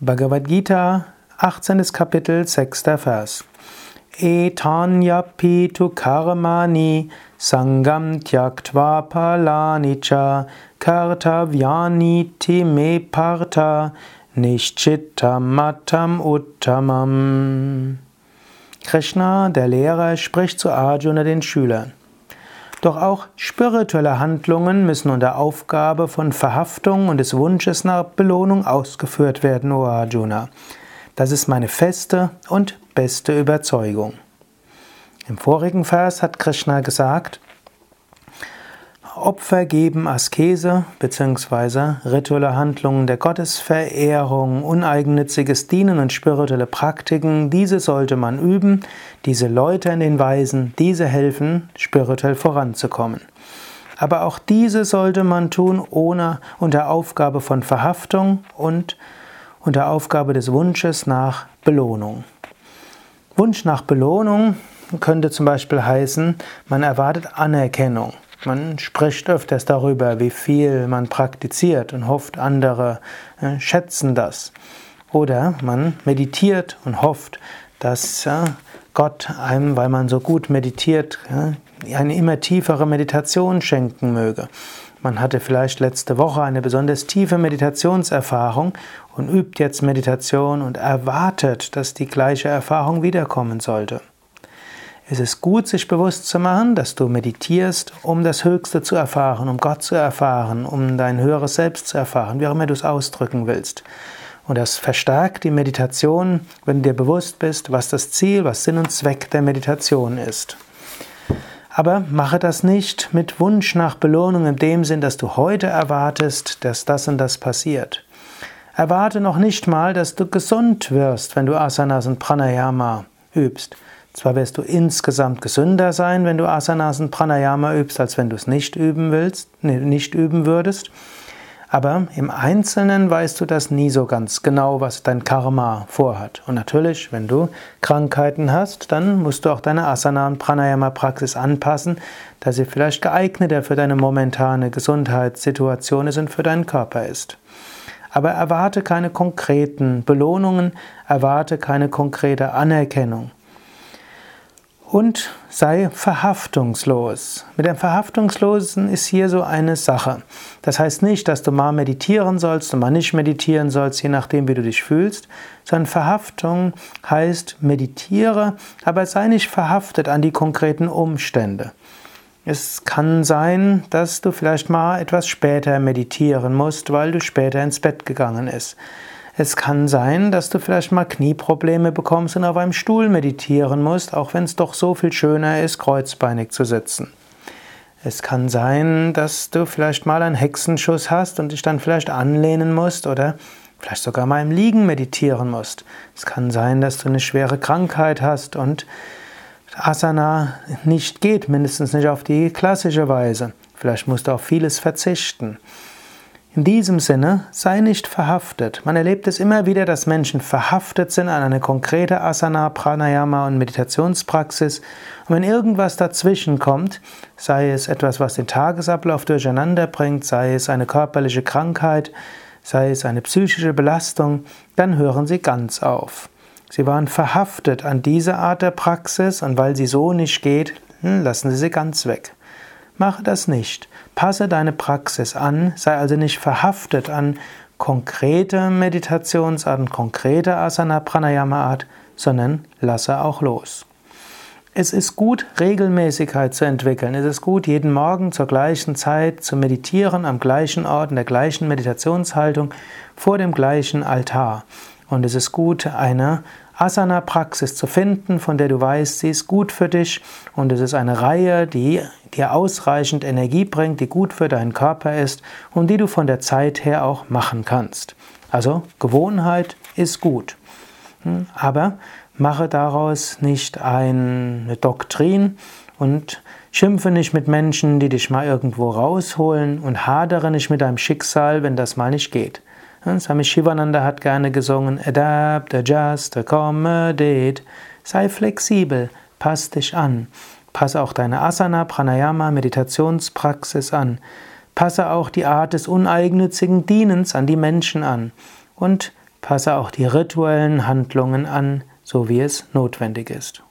Bhagavad Gita, 18. Kapitel, 6. Vers. Etanyapi karmani sangam tyaktva palani cha kartavyaniti me parta nishchittamatam uttamam. Krishna, der Lehrer, spricht zu Arjuna, den Schülern. Doch auch spirituelle Handlungen müssen unter Aufgabe von Verhaftung und des Wunsches nach Belohnung ausgeführt werden, O Arjuna. Das ist meine feste und beste Überzeugung. Im vorigen Vers hat Krishna gesagt, Opfer geben, Askese bzw. rituelle Handlungen der Gottesverehrung, uneigennütziges Dienen und spirituelle Praktiken, diese sollte man üben, diese Leute in den Weisen, diese helfen, spirituell voranzukommen. Aber auch diese sollte man tun ohne unter Aufgabe von Verhaftung und unter Aufgabe des Wunsches nach Belohnung. Wunsch nach Belohnung könnte zum Beispiel heißen, man erwartet Anerkennung. Man spricht öfters darüber, wie viel man praktiziert und hofft, andere äh, schätzen das. Oder man meditiert und hofft, dass äh, Gott einem, weil man so gut meditiert, äh, eine immer tiefere Meditation schenken möge. Man hatte vielleicht letzte Woche eine besonders tiefe Meditationserfahrung und übt jetzt Meditation und erwartet, dass die gleiche Erfahrung wiederkommen sollte. Es ist gut, sich bewusst zu machen, dass du meditierst, um das Höchste zu erfahren, um Gott zu erfahren, um dein höheres Selbst zu erfahren, wie auch immer du es ausdrücken willst. Und das verstärkt die Meditation, wenn du dir bewusst bist, was das Ziel, was Sinn und Zweck der Meditation ist. Aber mache das nicht mit Wunsch nach Belohnung in dem Sinn, dass du heute erwartest, dass das und das passiert. Erwarte noch nicht mal, dass du gesund wirst, wenn du Asanas und Pranayama übst. Zwar wirst du insgesamt gesünder sein, wenn du Asanas und Pranayama übst, als wenn du es nicht üben willst, nicht üben würdest. Aber im Einzelnen weißt du das nie so ganz genau, was dein Karma vorhat. Und natürlich, wenn du Krankheiten hast, dann musst du auch deine Asana- und Pranayama-Praxis anpassen, dass sie vielleicht geeigneter für deine momentane Gesundheitssituation ist und für deinen Körper ist. Aber erwarte keine konkreten Belohnungen, erwarte keine konkrete Anerkennung und sei verhaftungslos. Mit dem Verhaftungslosen ist hier so eine Sache. Das heißt nicht, dass du mal meditieren sollst und mal nicht meditieren sollst, je nachdem, wie du dich fühlst, sondern Verhaftung heißt meditiere, aber sei nicht verhaftet an die konkreten Umstände. Es kann sein, dass du vielleicht mal etwas später meditieren musst, weil du später ins Bett gegangen bist. Es kann sein, dass du vielleicht mal Knieprobleme bekommst und auf einem Stuhl meditieren musst, auch wenn es doch so viel schöner ist, kreuzbeinig zu sitzen. Es kann sein, dass du vielleicht mal einen Hexenschuss hast und dich dann vielleicht anlehnen musst oder vielleicht sogar mal im Liegen meditieren musst. Es kann sein, dass du eine schwere Krankheit hast und Asana nicht geht, mindestens nicht auf die klassische Weise. Vielleicht musst du auf vieles verzichten. In diesem Sinne, sei nicht verhaftet. Man erlebt es immer wieder, dass Menschen verhaftet sind an eine konkrete Asana, Pranayama und Meditationspraxis. Und wenn irgendwas dazwischen kommt, sei es etwas, was den Tagesablauf durcheinander bringt, sei es eine körperliche Krankheit, sei es eine psychische Belastung, dann hören sie ganz auf. Sie waren verhaftet an diese Art der Praxis und weil sie so nicht geht, hm, lassen sie sie ganz weg. Mache das nicht. Passe deine Praxis an, sei also nicht verhaftet an konkrete Meditationsarten, konkrete Asana-Pranayama-Art, sondern lasse auch los. Es ist gut, Regelmäßigkeit zu entwickeln. Es ist gut, jeden Morgen zur gleichen Zeit zu meditieren, am gleichen Ort, in der gleichen Meditationshaltung, vor dem gleichen Altar. Und es ist gut, eine Asana-Praxis zu finden, von der du weißt, sie ist gut für dich und es ist eine Reihe, die dir ausreichend Energie bringt, die gut für deinen Körper ist und die du von der Zeit her auch machen kannst. Also Gewohnheit ist gut. Hm, aber mache daraus nicht eine Doktrin und schimpfe nicht mit Menschen, die dich mal irgendwo rausholen und hadere nicht mit deinem Schicksal, wenn das mal nicht geht. Swami Shivananda hat gerne gesungen, adapt, adjust, accommodate. Sei flexibel, pass dich an. Passe auch deine Asana, Pranayama, Meditationspraxis an. Passe auch die Art des uneigennützigen Dienens an die Menschen an. Und passe auch die rituellen Handlungen an, so wie es notwendig ist.